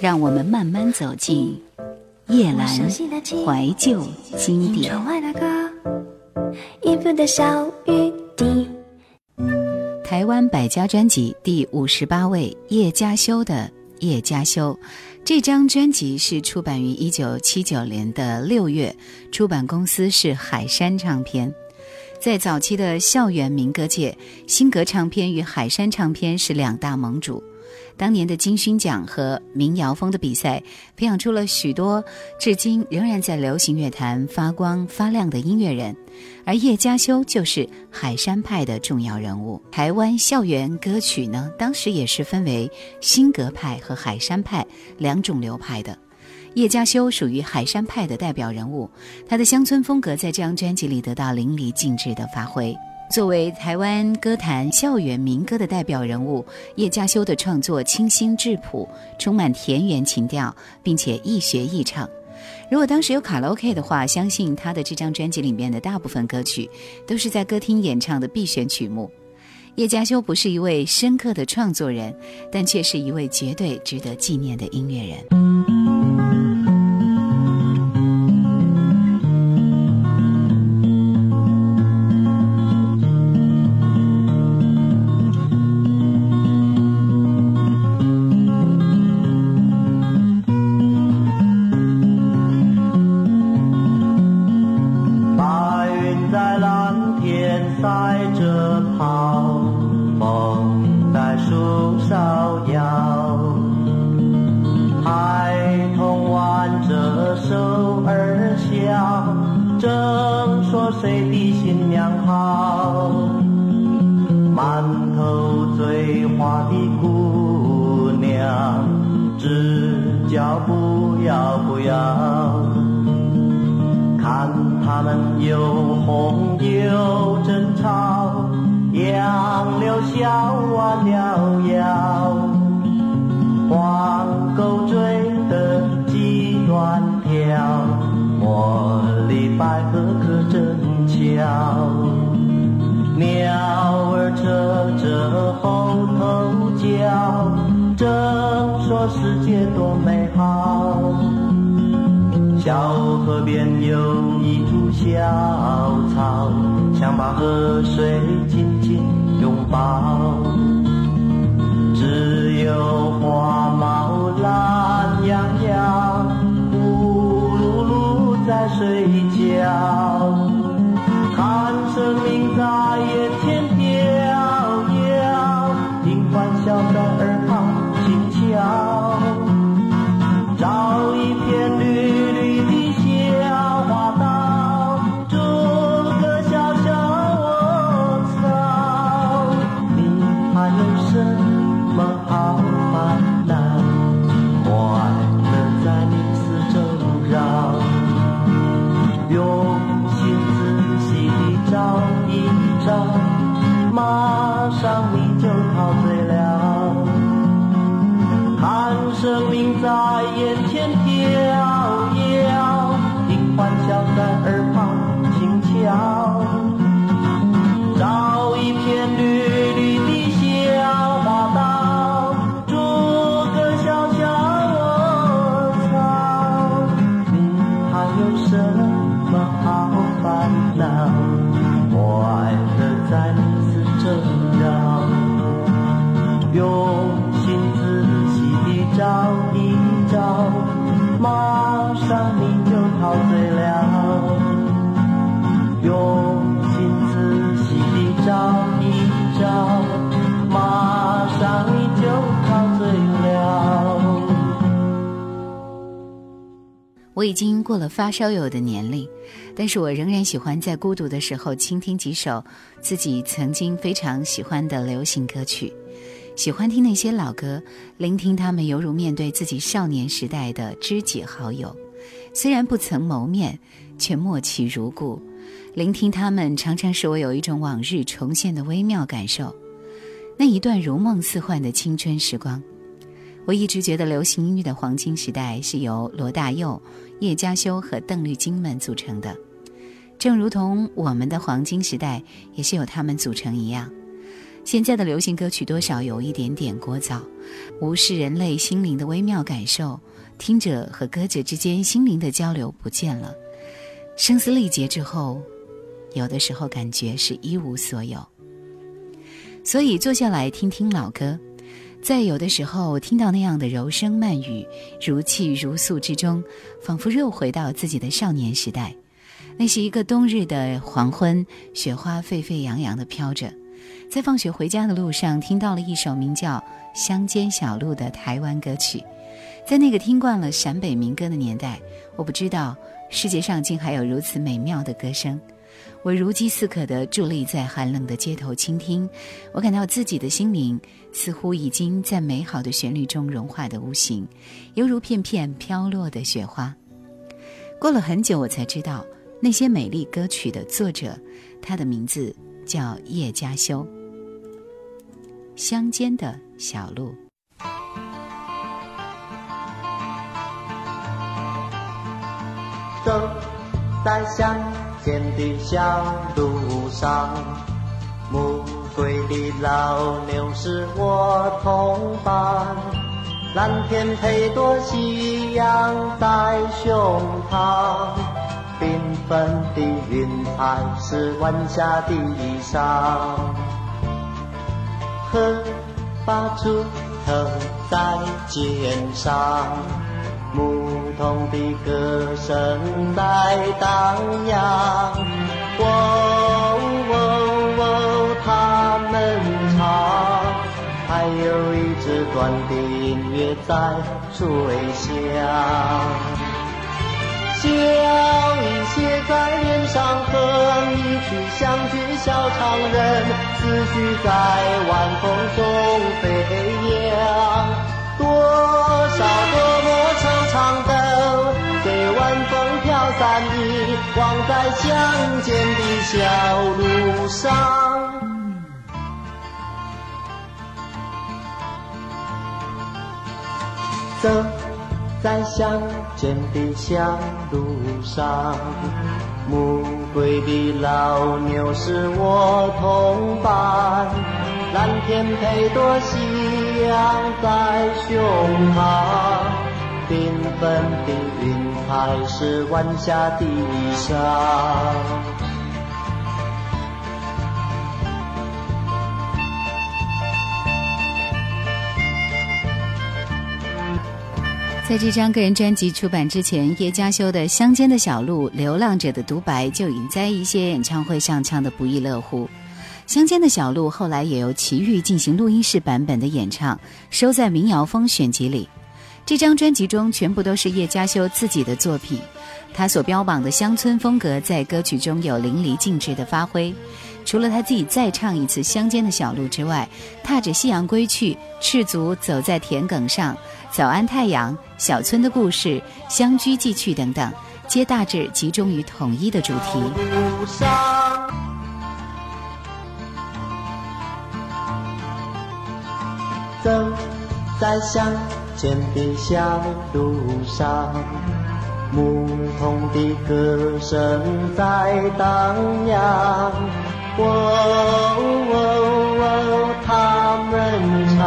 让我们慢慢走进叶阑怀旧经典。台湾百家专辑第五十八位叶嘉修的《叶嘉修》，这张专辑是出版于一九七九年的六月，出版公司是海山唱片。在早期的校园民歌界，新格唱片与海山唱片是两大盟主。当年的金勋奖和民谣风的比赛，培养出了许多至今仍然在流行乐坛发光发亮的音乐人，而叶嘉修就是海山派的重要人物。台湾校园歌曲呢，当时也是分为新格派和海山派两种流派的。叶嘉修属于海山派的代表人物，他的乡村风格在这张专辑里得到淋漓尽致的发挥。作为台湾歌坛校园民歌的代表人物，叶嘉修的创作清新质朴，充满田园情调，并且易学易唱。如果当时有卡拉 OK 的话，相信他的这张专辑里面的大部分歌曲都是在歌厅演唱的必选曲目。叶嘉修不是一位深刻的创作人，但却是一位绝对值得纪念的音乐人。天晒着跑，风在树梢摇，孩童挽着手儿笑，正说谁的新娘好，满头醉花的姑娘，只叫不要不要。他们有红有争吵，杨柳笑弯了腰，黄狗追得鸡乱跳，茉莉百合可真俏，鸟儿扯着后头叫，正说世界多美好。小河边有一株。小草，想把河水紧紧拥抱。只有花猫懒洋洋，呼噜噜在睡觉，看生命在用心仔细的找一找马上你就陶醉了。我已经过了发烧友的年龄，但是我仍然喜欢在孤独的时候倾听几首自己曾经非常喜欢的流行歌曲，喜欢听那些老歌，聆听他们犹如面对自己少年时代的知己好友，虽然不曾谋面，却默契如故。聆听他们，常常使我有一种往日重现的微妙感受，那一段如梦似幻的青春时光。我一直觉得流行音乐的黄金时代是由罗大佑、叶嘉修和邓丽君们组成的，正如同我们的黄金时代也是由他们组成一样。现在的流行歌曲多少有一点点聒噪，无视人类心灵的微妙感受，听者和歌者之间心灵的交流不见了。声嘶力竭之后，有的时候感觉是一无所有。所以坐下来听听老歌，在有的时候听到那样的柔声慢语，如泣如诉之中，仿佛又回到自己的少年时代。那是一个冬日的黄昏，雪花沸沸扬扬的飘着。在放学回家的路上，听到了一首名叫《乡间小路》的台湾歌曲。在那个听惯了陕北民歌的年代，我不知道世界上竟还有如此美妙的歌声。我如饥似渴地伫立在寒冷的街头倾听，我感到自己的心灵似乎已经在美好的旋律中融化的无形，犹如片片飘落的雪花。过了很久，我才知道。那些美丽歌曲的作者，他的名字叫叶嘉修。乡间的小路，走在乡间的小路上，暮归的老牛是我同伴，蓝天配朵夕阳在胸膛。缤纷的云彩是晚霞的衣裳，鹤发出头在肩上，童的歌声在荡漾。喔喔喔，他们唱，还有一支短笛音乐在吹响。笑意写在脸上，哼一曲乡居小唱人，思绪在晚风中飞扬。多少多么长长的，晚风飘散的，望在乡间的小路上。走。在乡间的小路上，暮归的老牛是我同伴，蓝天配朵夕阳在胸膛，缤纷的云还是晚霞的。在这张个人专辑出版之前，叶嘉修的《乡间的小路》《流浪者的独白》就已在一些演唱会上唱得不亦乐乎。《乡间的小路》后来也由齐豫进行录音室版本的演唱，收在《民谣风》选集里。这张专辑中全部都是叶嘉修自己的作品，他所标榜的乡村风格在歌曲中有淋漓尽致的发挥。除了他自己再唱一次《乡间的小路》之外，踏着夕阳归去，赤足走在田埂上。早安，太阳，小村的故事，乡居寄去等等，皆大致集中于统一的主题。走在乡间的小路上，牧童的歌声在荡漾。哦哦哦，他们唱。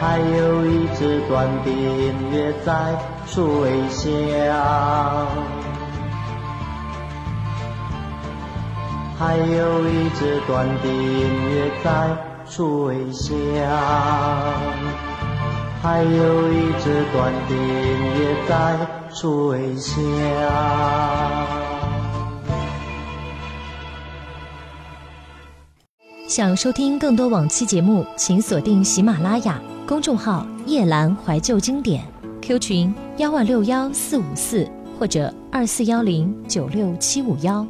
还有一支短笛音乐在吹响，还有一支短笛音乐在吹响，还有一支短笛也在吹响。想收听更多往期节目，请锁定喜马拉雅公众号“夜阑怀旧经典 ”，Q 群幺二六幺四五四或者二四幺零九六七五幺。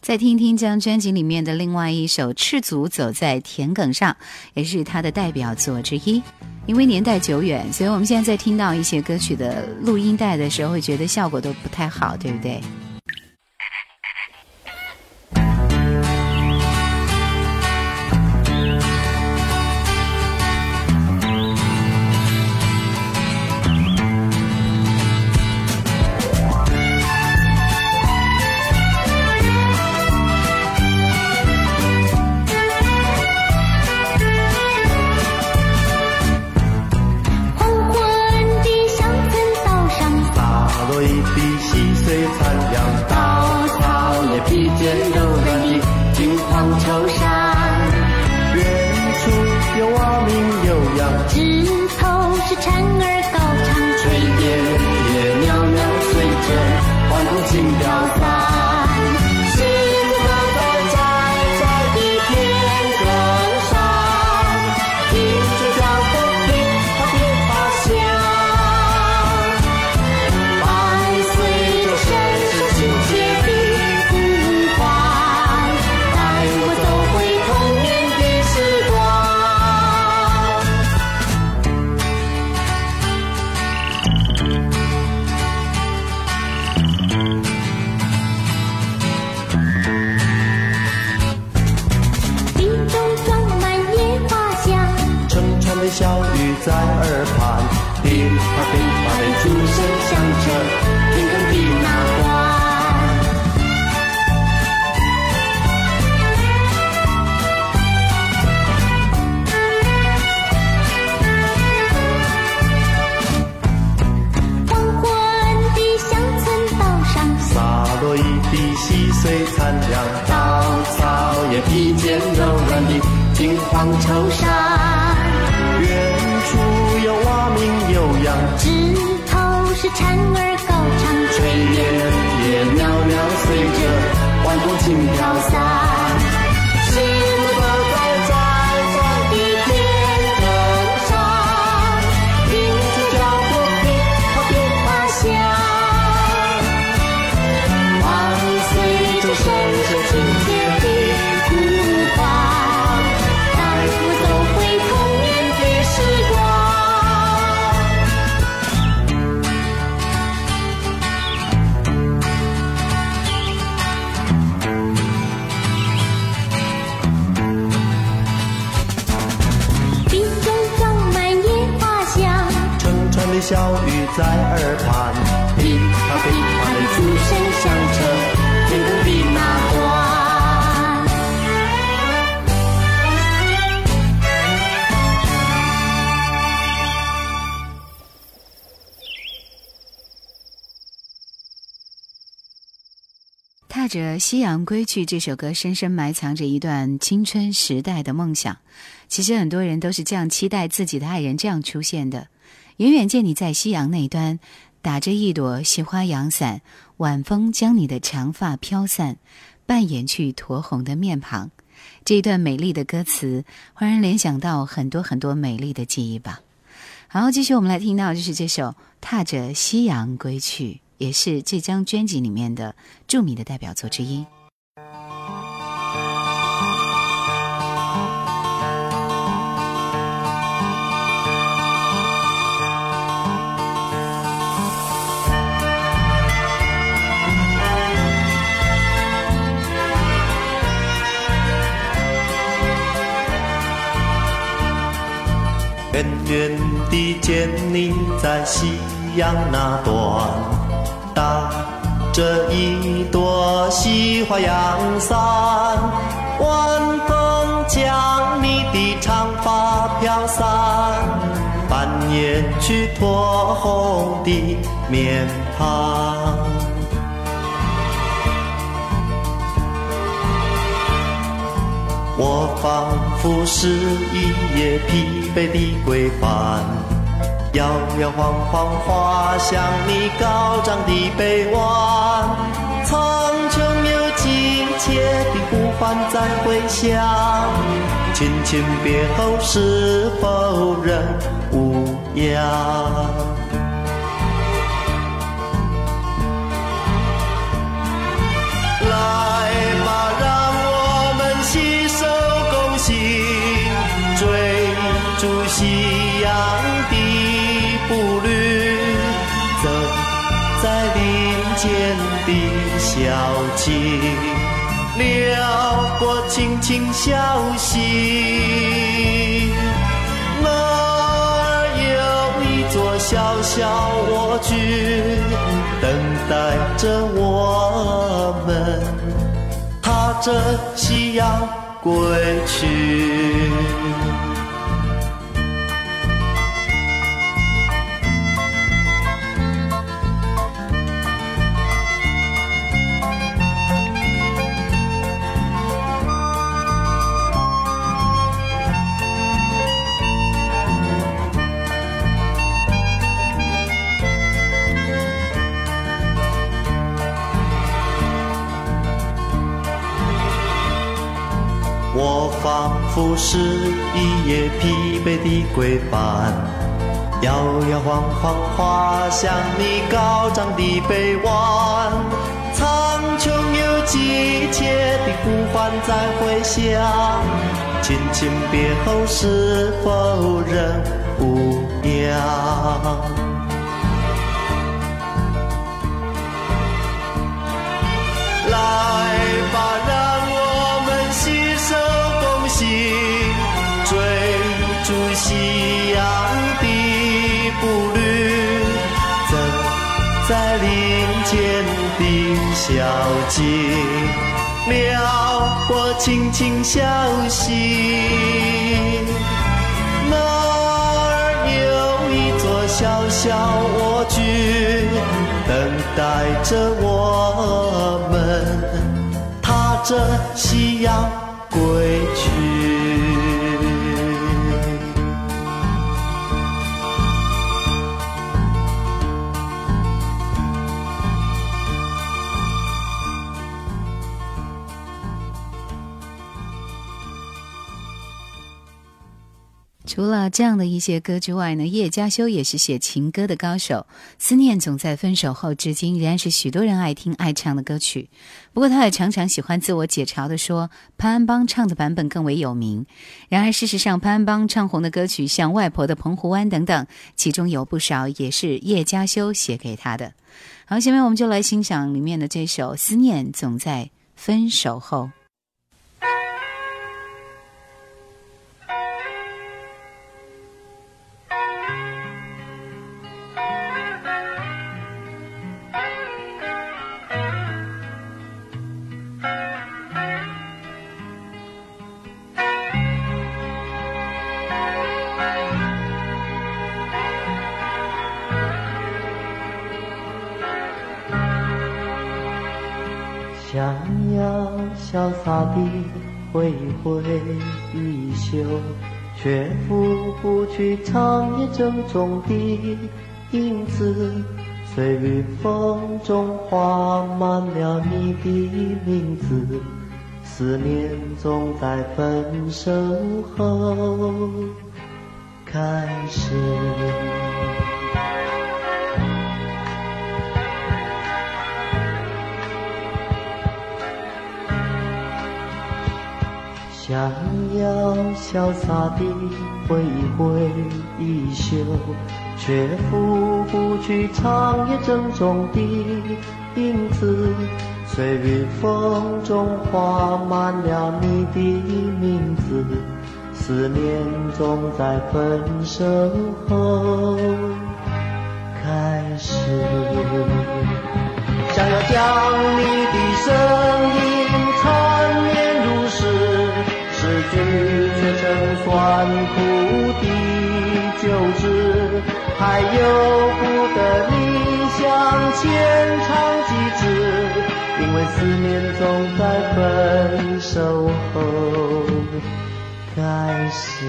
再听听这张专辑里面的另外一首《赤足走在田埂上》，也是他的代表作之一。因为年代久远，所以我们现在在听到一些歌曲的录音带的时候，会觉得效果都不太好，对不对？愁山，远处有蛙鸣悠扬，枝头是蝉儿高唱，炊烟也袅袅随着晚风轻飘散。小雨在耳畔，噼啪噼啪的鼓声响彻天空的那端。踏着夕阳归去，这首歌深深埋藏着一段青春时代的梦想。其实很多人都是这样期待自己的爱人这样出现的。远远见你在夕阳那端，打着一朵细花阳伞，晚风将你的长发飘散，扮演去酡红的面庞。这一段美丽的歌词，让人联想到很多很多美丽的记忆吧。好，继续我们来听到就是这首《踏着夕阳归去》，也是这张专辑里面的著名的代表作之一。远地见你在夕阳那端，打着一朵细花阳伞，晚风将你的长发飘散，扮演去酡红的面庞。我仿佛是一叶疲惫的归帆，摇摇晃晃划向你高涨的臂弯，苍穹有亲切的呼唤在回响，亲亲别后是否仍无恙？的步履走在林间的小径撩过青青小溪，那儿有一座小小蜗居，等待着我们踏着夕阳归去。不是一夜疲惫的归帆，摇摇晃晃滑向你高涨的臂弯，苍穹有急切的呼唤在回响，亲亲别后是否仍无恙？来吧，让夕阳的步履，走在林间的小径，撩拨轻轻小溪。那儿有一座小小蜗居，等待着我们踏着夕阳归去。了这样的一些歌之外呢，叶嘉修也是写情歌的高手。思念总在分手后，至今仍然是许多人爱听爱唱的歌曲。不过，他也常常喜欢自我解嘲的说，潘安邦唱的版本更为有名。然而，事实上，潘安邦唱红的歌曲像《外婆的澎湖湾》等等，其中有不少也是叶嘉修写给他的。好，下面我们就来欣赏里面的这首《思念总在分手后》。潇洒地挥挥衣袖，却拂不去长夜郑重的影子。随雨风中画满了你的名字，思念总在分手后开始。要潇洒地挥一挥衣袖，却拂不去长夜郑重的影子。随风中画满了你的名字，思念总在分手后开始。想要将你的声音句却成酸苦的酒汁，还由不得你向前唱几支，因为思念总在分手后开始。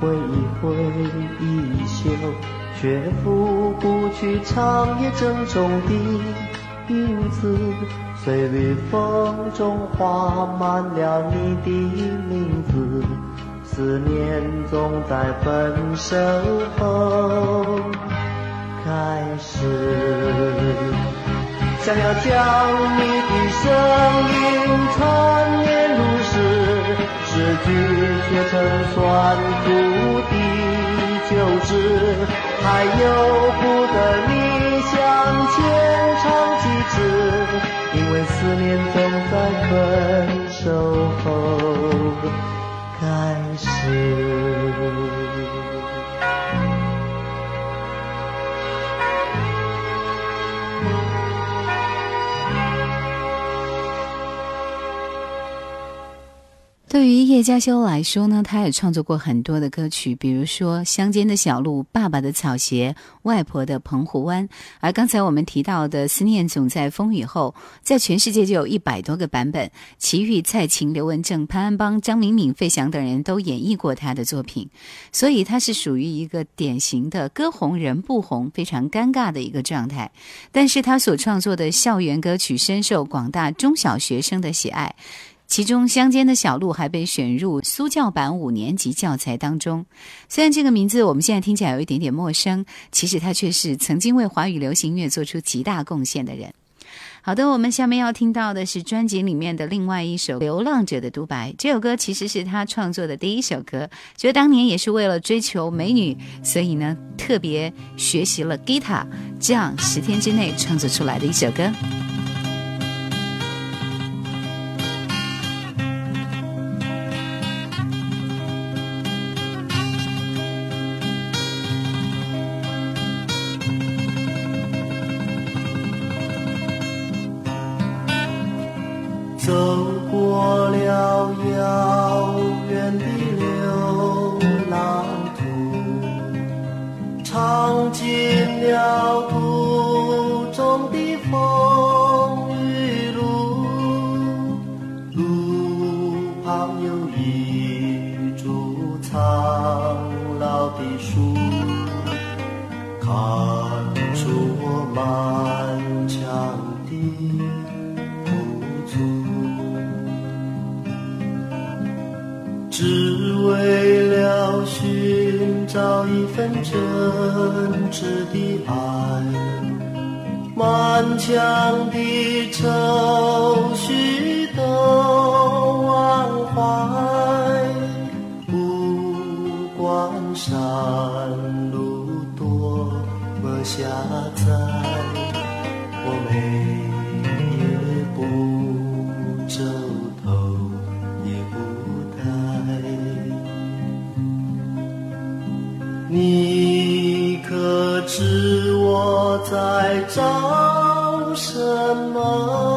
挥一挥衣袖，却拂不去长夜郑重的影子。随微风中画满了你的名字，思念总在分手后开始。想要将你的声音传室，诗句却成酸楚的酒汁，还有不得你向前唱几支，因为思念总在分手后开始。对于叶嘉修来说呢，他也创作过很多的歌曲，比如说《乡间的小路》《爸爸的草鞋》《外婆的澎湖湾》，而刚才我们提到的《思念总在风雨后》，在全世界就有一百多个版本。齐豫、蔡琴、刘文正、潘安邦、张敏敏、费翔等人都演绎过他的作品，所以他是属于一个典型的歌红人不红、非常尴尬的一个状态。但是他所创作的校园歌曲深受广大中小学生的喜爱。其中，《乡间的小路》还被选入苏教版五年级教材当中。虽然这个名字我们现在听起来有一点点陌生，其实他却是曾经为华语流行乐做出极大贡献的人。好的，我们下面要听到的是专辑里面的另外一首《流浪者的独白》。这首歌其实是他创作的第一首歌，觉得当年也是为了追求美女，所以呢特别学习了吉他，这样十天之内创作出来的一首歌。只为了寻找一份真挚的爱，满腔的愁绪都忘怀。不管山路多么狭窄，我每在找什么？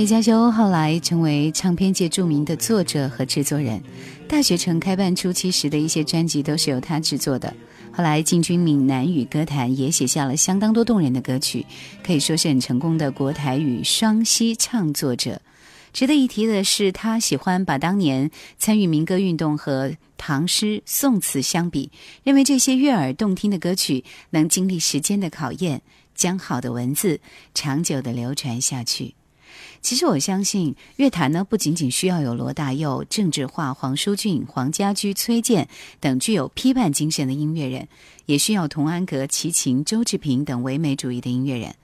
叶嘉修后来成为唱片界著名的作者和制作人。大学城开办初期时的一些专辑都是由他制作的。后来进军闽南语歌坛，也写下了相当多动人的歌曲，可以说是很成功的国台语双栖唱作者。值得一提的是，他喜欢把当年参与民歌运动和唐诗宋词相比，认为这些悦耳动听的歌曲能经历时间的考验，将好的文字长久地流传下去。其实我相信，乐坛呢不仅仅需要有罗大佑、郑智化、黄舒骏、黄家驹、崔健等具有批判精神的音乐人，也需要童安格、齐秦、周志平等唯美主义的音乐人，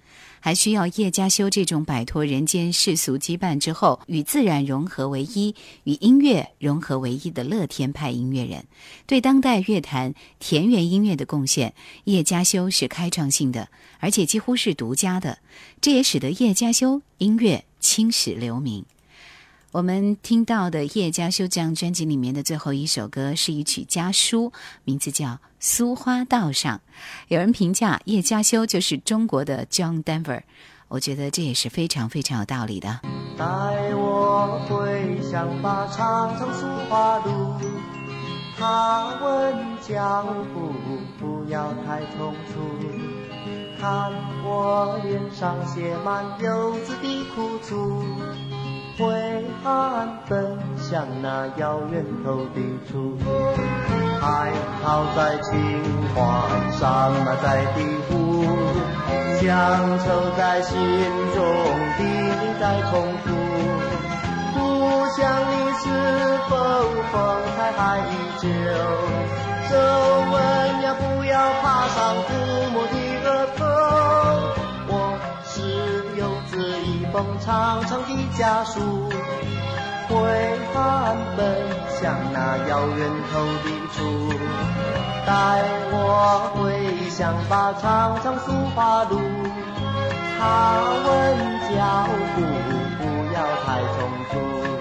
还需要叶家修这种摆脱人间世俗羁绊之后，与自然融合为一、与音乐融合为一的乐天派音乐人。对当代乐坛田园音乐的贡献，叶家修是开创性的，而且几乎是独家的。这也使得叶家修音乐青史留名。我们听到的叶嘉修这张专辑里面的最后一首歌是一曲家书，名字叫《苏花道上》。有人评价叶嘉修就是中国的 John Denver，我觉得这也是非常非常有道理的。带我回乡吧，长城苏花路。他问江湖，不要太匆促。看看我脸上写满游子的苦楚，挥汗奔向那遥远头的处。海涛在青黄上啊在低呼，乡愁在心中叮咛在重复。故乡你是否风采还依旧？皱纹呀不要爬上父母的额头。封长长的家书，挥汗奔向那遥远头的处，带我回乡吧，长长苏花路。他问脚步不要太匆促。